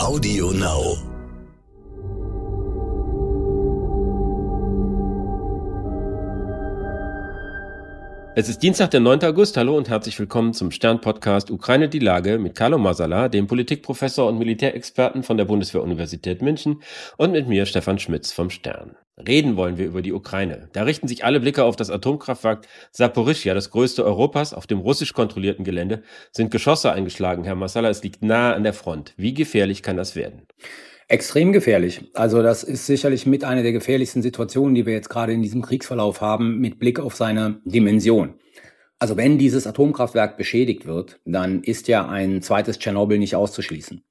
Audio Now. Es ist Dienstag, der 9. August. Hallo und herzlich willkommen zum Stern-Podcast Ukraine die Lage mit Carlo Masala, dem Politikprofessor und Militärexperten von der Bundeswehr-Universität München und mit mir, Stefan Schmitz vom Stern. Reden wollen wir über die Ukraine. Da richten sich alle Blicke auf das Atomkraftwerk Saporischia, das größte Europas. Auf dem russisch kontrollierten Gelände sind Geschosse eingeschlagen. Herr Masala, es liegt nahe an der Front. Wie gefährlich kann das werden? Extrem gefährlich. Also das ist sicherlich mit einer der gefährlichsten Situationen, die wir jetzt gerade in diesem Kriegsverlauf haben, mit Blick auf seine Dimension. Also wenn dieses Atomkraftwerk beschädigt wird, dann ist ja ein zweites Tschernobyl nicht auszuschließen,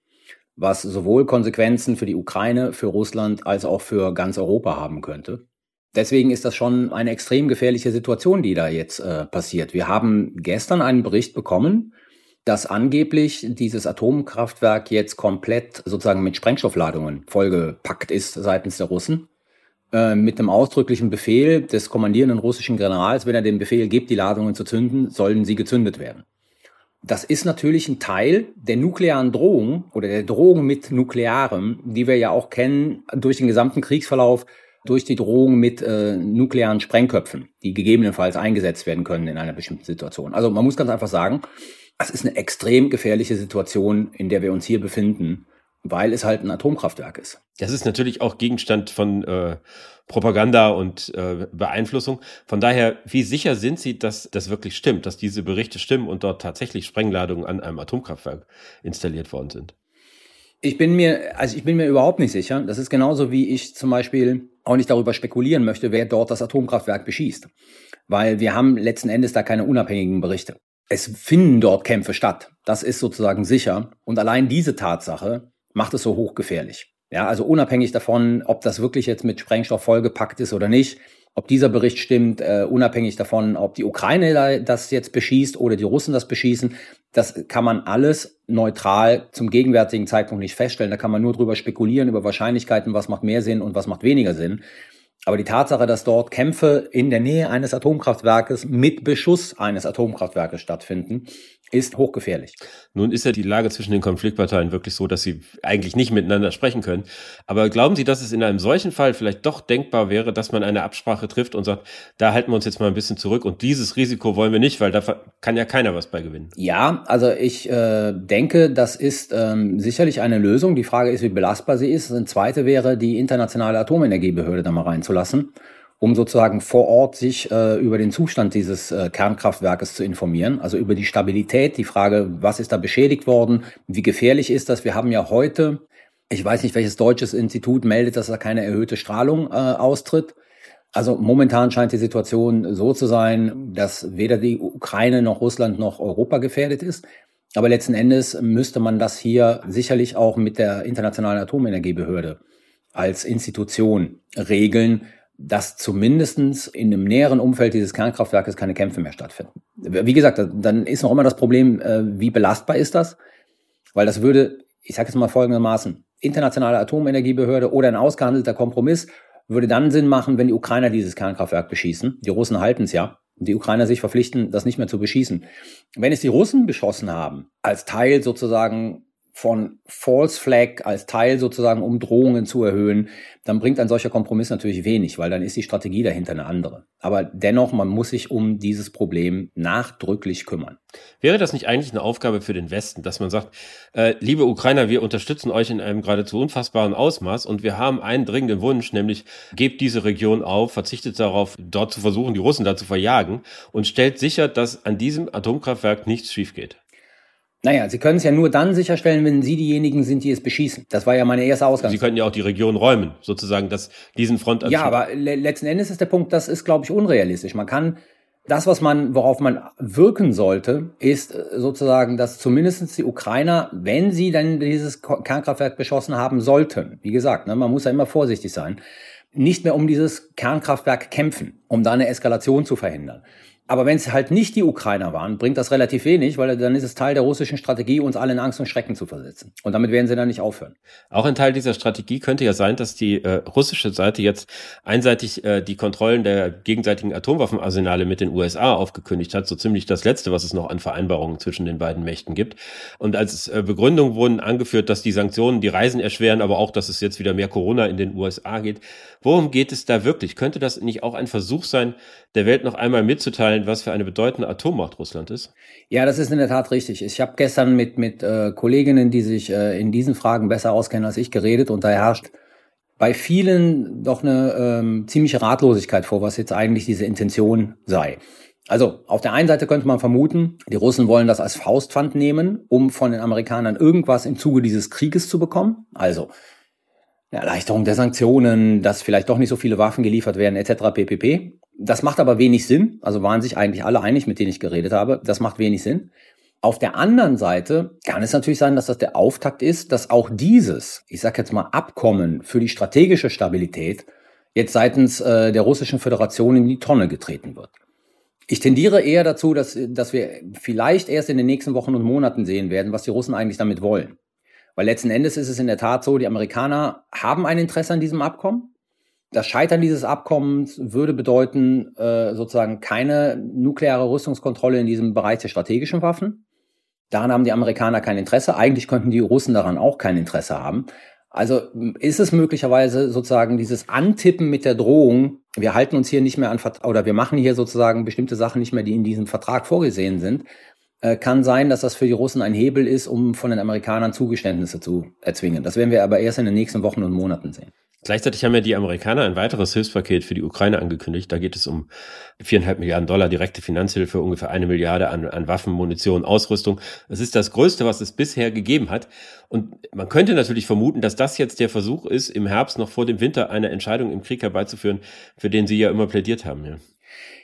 was sowohl Konsequenzen für die Ukraine, für Russland als auch für ganz Europa haben könnte. Deswegen ist das schon eine extrem gefährliche Situation, die da jetzt äh, passiert. Wir haben gestern einen Bericht bekommen, dass angeblich dieses Atomkraftwerk jetzt komplett sozusagen mit Sprengstoffladungen vollgepackt ist seitens der Russen. Äh, mit dem ausdrücklichen Befehl des kommandierenden russischen Generals, wenn er den Befehl gibt, die Ladungen zu zünden, sollen sie gezündet werden. Das ist natürlich ein Teil der nuklearen Drohung oder der Drohung mit Nuklearem, die wir ja auch kennen durch den gesamten Kriegsverlauf, durch die Drohung mit äh, nuklearen Sprengköpfen, die gegebenenfalls eingesetzt werden können in einer bestimmten Situation. Also man muss ganz einfach sagen, es ist eine extrem gefährliche Situation, in der wir uns hier befinden, weil es halt ein Atomkraftwerk ist. Das ist natürlich auch Gegenstand von äh, Propaganda und äh, Beeinflussung. Von daher, wie sicher sind Sie, dass das wirklich stimmt, dass diese Berichte stimmen und dort tatsächlich Sprengladungen an einem Atomkraftwerk installiert worden sind? Ich bin mir, also ich bin mir überhaupt nicht sicher. Das ist genauso wie ich zum Beispiel auch nicht darüber spekulieren möchte, wer dort das Atomkraftwerk beschießt. Weil wir haben letzten Endes da keine unabhängigen Berichte es finden dort Kämpfe statt. Das ist sozusagen sicher. Und allein diese Tatsache macht es so hochgefährlich. Ja, also unabhängig davon, ob das wirklich jetzt mit Sprengstoff vollgepackt ist oder nicht, ob dieser Bericht stimmt, äh, unabhängig davon, ob die Ukraine das jetzt beschießt oder die Russen das beschießen, das kann man alles neutral zum gegenwärtigen Zeitpunkt nicht feststellen. Da kann man nur drüber spekulieren, über Wahrscheinlichkeiten, was macht mehr Sinn und was macht weniger Sinn. Aber die Tatsache, dass dort Kämpfe in der Nähe eines Atomkraftwerkes mit Beschuss eines Atomkraftwerkes stattfinden, ist hochgefährlich. Nun ist ja die Lage zwischen den Konfliktparteien wirklich so, dass sie eigentlich nicht miteinander sprechen können. Aber glauben Sie, dass es in einem solchen Fall vielleicht doch denkbar wäre, dass man eine Absprache trifft und sagt, da halten wir uns jetzt mal ein bisschen zurück und dieses Risiko wollen wir nicht, weil da kann ja keiner was bei gewinnen? Ja, also ich äh, denke, das ist ähm, sicherlich eine Lösung. Die Frage ist, wie belastbar sie ist. Eine zweite wäre, die internationale Atomenergiebehörde da mal reinzulassen um sozusagen vor Ort sich äh, über den Zustand dieses äh, Kernkraftwerkes zu informieren, also über die Stabilität, die Frage, was ist da beschädigt worden, wie gefährlich ist das. Wir haben ja heute, ich weiß nicht, welches deutsches Institut meldet, dass da keine erhöhte Strahlung äh, austritt. Also momentan scheint die Situation so zu sein, dass weder die Ukraine noch Russland noch Europa gefährdet ist. Aber letzten Endes müsste man das hier sicherlich auch mit der Internationalen Atomenergiebehörde als Institution regeln, dass zumindestens in dem näheren Umfeld dieses Kernkraftwerkes keine Kämpfe mehr stattfinden. Wie gesagt, dann ist noch immer das Problem, äh, wie belastbar ist das? Weil das würde, ich sage jetzt mal folgendermaßen, internationale Atomenergiebehörde oder ein ausgehandelter Kompromiss würde dann Sinn machen, wenn die Ukrainer dieses Kernkraftwerk beschießen. Die Russen halten es ja. Die Ukrainer sich verpflichten, das nicht mehr zu beschießen. Wenn es die Russen beschossen haben, als Teil sozusagen von False Flag als Teil sozusagen, um Drohungen zu erhöhen, dann bringt ein solcher Kompromiss natürlich wenig, weil dann ist die Strategie dahinter eine andere. Aber dennoch, man muss sich um dieses Problem nachdrücklich kümmern. Wäre das nicht eigentlich eine Aufgabe für den Westen, dass man sagt, äh, liebe Ukrainer, wir unterstützen euch in einem geradezu unfassbaren Ausmaß und wir haben einen dringenden Wunsch, nämlich gebt diese Region auf, verzichtet darauf, dort zu versuchen, die Russen da zu verjagen und stellt sicher, dass an diesem Atomkraftwerk nichts schief geht. Naja, Sie können es ja nur dann sicherstellen, wenn Sie diejenigen sind, die es beschießen. Das war ja meine erste Ausgabe. Sie könnten ja auch die Region räumen, sozusagen, dass diesen Front. Ja, aber le letzten Endes ist der Punkt, das ist, glaube ich, unrealistisch. Man kann das, was man, worauf man wirken sollte, ist äh, sozusagen, dass zumindestens die Ukrainer, wenn sie dann dieses Kernkraftwerk beschossen haben sollten, wie gesagt, ne, man muss ja immer vorsichtig sein, nicht mehr um dieses Kernkraftwerk kämpfen, um da eine Eskalation zu verhindern Aber wenn es halt nicht die Ukrainer waren, bringt das relativ wenig, weil dann ist es Teil der russischen Strategie, uns alle in Angst und Schrecken zu versetzen. Und damit werden sie dann nicht aufhören. Auch ein Teil dieser Strategie könnte ja sein, dass die äh, russische Seite jetzt einseitig äh, die Kontrollen der gegenseitigen Atomwaffenarsenale mit den USA aufgekündigt hat, so ziemlich das Letzte, was es noch an Vereinbarungen zwischen den beiden Mächten gibt. Und als äh, Begründung wurden angeführt, dass die Sanktionen die Reisen erschweren, aber auch, dass es jetzt wieder mehr Corona in den USA geht. Worum geht es da wirklich? Könnte das nicht auch ein Versuch sein, der Welt noch einmal mitzuteilen, was für eine bedeutende Atommacht Russland ist? Ja, das ist in der Tat richtig. Ich habe gestern mit, mit äh, Kolleginnen, die sich äh, in diesen Fragen besser auskennen als ich, geredet und da herrscht bei vielen doch eine ähm, ziemliche Ratlosigkeit vor, was jetzt eigentlich diese Intention sei. Also auf der einen Seite könnte man vermuten, die Russen wollen das als Faustpfand nehmen, um von den Amerikanern irgendwas im Zuge dieses Krieges zu bekommen. Also Erleichterung der Sanktionen, dass vielleicht doch nicht so viele Waffen geliefert werden, etc. ppp. Das macht aber wenig Sinn. Also waren sich eigentlich alle einig, mit denen ich geredet habe. Das macht wenig Sinn. Auf der anderen Seite kann es natürlich sein, dass das der Auftakt ist, dass auch dieses, ich sage jetzt mal, Abkommen für die strategische Stabilität jetzt seitens äh, der Russischen Föderation in die Tonne getreten wird. Ich tendiere eher dazu, dass, dass wir vielleicht erst in den nächsten Wochen und Monaten sehen werden, was die Russen eigentlich damit wollen. Weil letzten Endes ist es in der Tat so, die Amerikaner haben ein Interesse an diesem Abkommen. Das Scheitern dieses Abkommens würde bedeuten, äh, sozusagen keine nukleare Rüstungskontrolle in diesem Bereich der strategischen Waffen. Daran haben die Amerikaner kein Interesse. Eigentlich könnten die Russen daran auch kein Interesse haben. Also ist es möglicherweise sozusagen dieses Antippen mit der Drohung, wir halten uns hier nicht mehr an, oder wir machen hier sozusagen bestimmte Sachen nicht mehr, die in diesem Vertrag vorgesehen sind, äh, kann sein, dass das für die Russen ein Hebel ist, um von den Amerikanern Zugeständnisse zu erzwingen. Das werden wir aber erst in den nächsten Wochen und Monaten sehen. Gleichzeitig haben ja die Amerikaner ein weiteres Hilfspaket für die Ukraine angekündigt. Da geht es um viereinhalb Milliarden Dollar direkte Finanzhilfe, ungefähr eine Milliarde an, an Waffen, Munition, Ausrüstung. Das ist das Größte, was es bisher gegeben hat. Und man könnte natürlich vermuten, dass das jetzt der Versuch ist, im Herbst noch vor dem Winter eine Entscheidung im Krieg herbeizuführen, für den Sie ja immer plädiert haben. Ja.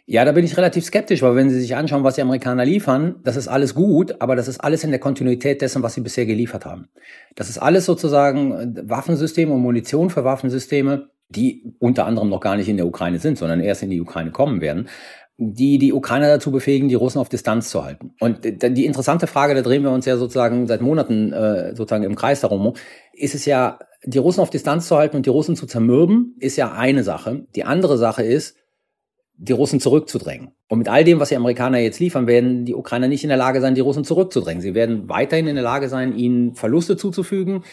Ja, da bin ich relativ skeptisch, weil wenn Sie sich anschauen, was die Amerikaner liefern, das ist alles gut, aber das ist alles in der Kontinuität dessen, was sie bisher geliefert haben. Das ist alles sozusagen äh, Waffensysteme und Munition für Waffensysteme, die unter anderem noch gar nicht in der Ukraine sind, sondern erst in die Ukraine kommen werden, die die Ukrainer dazu befähigen, die Russen auf Distanz zu halten. Und die interessante Frage, da drehen wir uns ja sozusagen seit Monaten äh, sozusagen im Kreis darum, ist es ja, die Russen auf Distanz zu halten und die Russen zu zermürben, ist ja eine Sache. Die andere Sache ist, die Russen zurückzudrängen. Und mit all dem, was die Amerikaner jetzt liefern, werden die Ukrainer nicht in der Lage sein, die Russen zurückzudrängen. Sie werden weiterhin in der Lage sein, ihnen Verluste zuzufügen,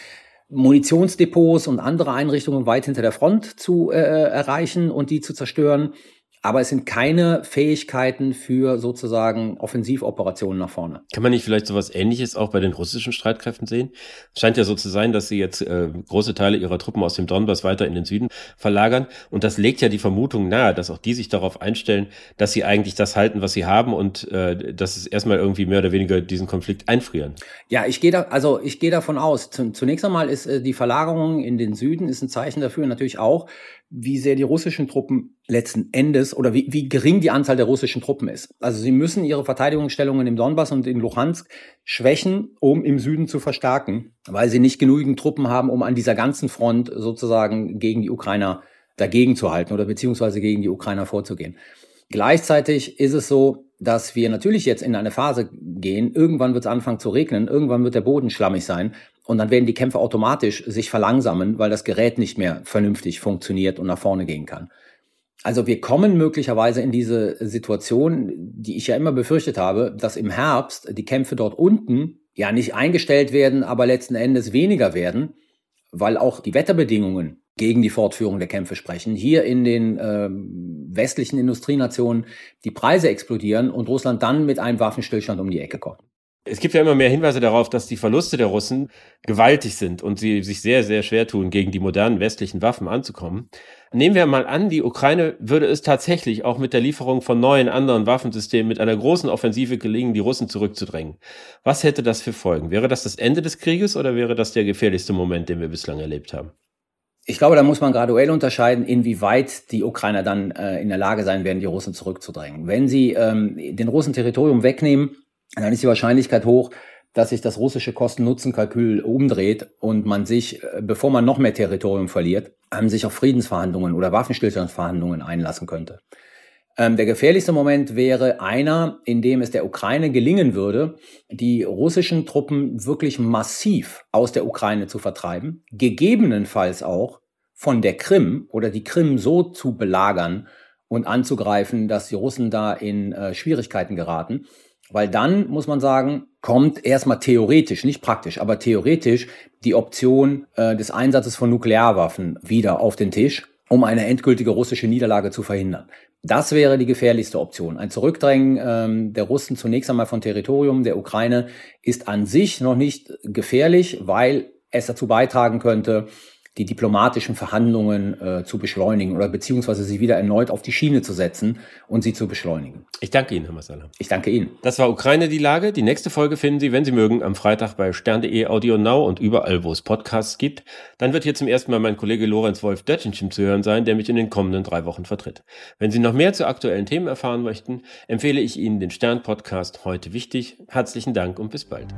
Munitionsdepots und andere Einrichtungen weit hinter der Front zu äh, erreichen und die zu zerstören aber es sind keine Fähigkeiten für sozusagen Offensivoperationen nach vorne. Kann man nicht vielleicht sowas Ähnliches auch bei den russischen Streitkräften sehen? Es scheint ja so zu sein, dass sie jetzt äh, große Teile ihrer Truppen aus dem Donbass weiter in den Süden verlagern. Und das legt ja die Vermutung nahe, dass auch die sich darauf einstellen, dass sie eigentlich das halten, was sie haben und äh, dass es erstmal irgendwie mehr oder weniger diesen Konflikt einfrieren. Ja, ich gehe da, also ich gehe davon aus. Zunächst einmal ist äh, die Verlagerung in den Süden ist ein Zeichen dafür natürlich auch, wie sehr die russischen Truppen letzten Endes oder wie, wie gering die Anzahl der russischen Truppen ist. Also sie müssen ihre Verteidigungsstellungen im Donbass und in Luhansk schwächen, um im Süden zu verstärken, weil sie nicht genügend Truppen haben, um an dieser ganzen Front sozusagen gegen die Ukrainer dagegen zu halten oder beziehungsweise gegen die Ukrainer vorzugehen. Gleichzeitig ist es so, dass wir natürlich jetzt in eine Phase gehen, irgendwann wird es anfangen zu regnen, irgendwann wird der Boden schlammig sein und dann werden die Kämpfe automatisch sich verlangsamen, weil das Gerät nicht mehr vernünftig funktioniert und nach vorne gehen kann. Also wir kommen möglicherweise in diese Situation, die ich ja immer befürchtet habe, dass im Herbst die Kämpfe dort unten ja nicht eingestellt werden, aber letzten Endes weniger werden, weil auch die Wetterbedingungen gegen die Fortführung der Kämpfe sprechen. Hier in den äh, westlichen Industrienationen die Preise explodieren und Russland dann mit einem Waffenstillstand um die Ecke kommt. Es gibt ja immer mehr Hinweise darauf, dass die Verluste der Russen gewaltig sind und sie sich sehr, sehr schwer tun, gegen die modernen westlichen Waffen anzukommen. Nehmen wir mal an, die Ukraine würde es tatsächlich auch mit der Lieferung von neuen anderen Waffensystemen mit einer großen Offensive gelingen, die Russen zurückzudrängen. Was hätte das für Folgen? Wäre das das Ende des Krieges oder wäre das der gefährlichste Moment, den wir bislang erlebt haben? Ich glaube, da muss man graduell unterscheiden, inwieweit die Ukrainer dann äh, in der Lage sein werden, die Russen zurückzudrängen. Wenn sie ähm, den Russen Territorium wegnehmen, dann ist die Wahrscheinlichkeit hoch, dass sich das russische Kosten-Nutzen-Kalkül umdreht und man sich, äh, bevor man noch mehr Territorium verliert, sich auf Friedensverhandlungen oder Waffenstillstandsverhandlungen einlassen könnte. Ähm, der gefährlichste Moment wäre einer, in dem es der Ukraine gelingen würde, die russischen Truppen wirklich massiv aus der Ukraine zu vertreiben, gegebenenfalls auch von der Krim oder die Krim so zu belagern und anzugreifen, dass die Russen da in äh, Schwierigkeiten geraten. Weil dann, muss man sagen, kommt erstmal theoretisch, nicht praktisch, aber theoretisch die Option äh, des Einsatzes von Nuklearwaffen wieder auf den Tisch, um eine endgültige russische Niederlage zu verhindern. Das wäre die gefährlichste Option. Ein Zurückdrängen ähm, der Russen zunächst einmal von Territorium der Ukraine ist an sich noch nicht gefährlich, weil es dazu beitragen könnte, die diplomatischen Verhandlungen äh, zu beschleunigen oder beziehungsweise sie wieder erneut auf die Schiene zu setzen und sie zu beschleunigen. Ich danke Ihnen, Herr Masala. Ich danke Ihnen. Das war Ukraine die Lage. Die nächste Folge finden Sie, wenn Sie mögen, am Freitag bei stern.de Audio Now und überall, wo es Podcasts gibt. Dann wird hier zum ersten Mal mein Kollege Lorenz Wolf Dötchenschim zu hören sein, der mich in den kommenden drei Wochen vertritt. Wenn Sie noch mehr zu aktuellen Themen erfahren möchten, empfehle ich Ihnen den Stern-Podcast heute wichtig. Herzlichen Dank und bis bald.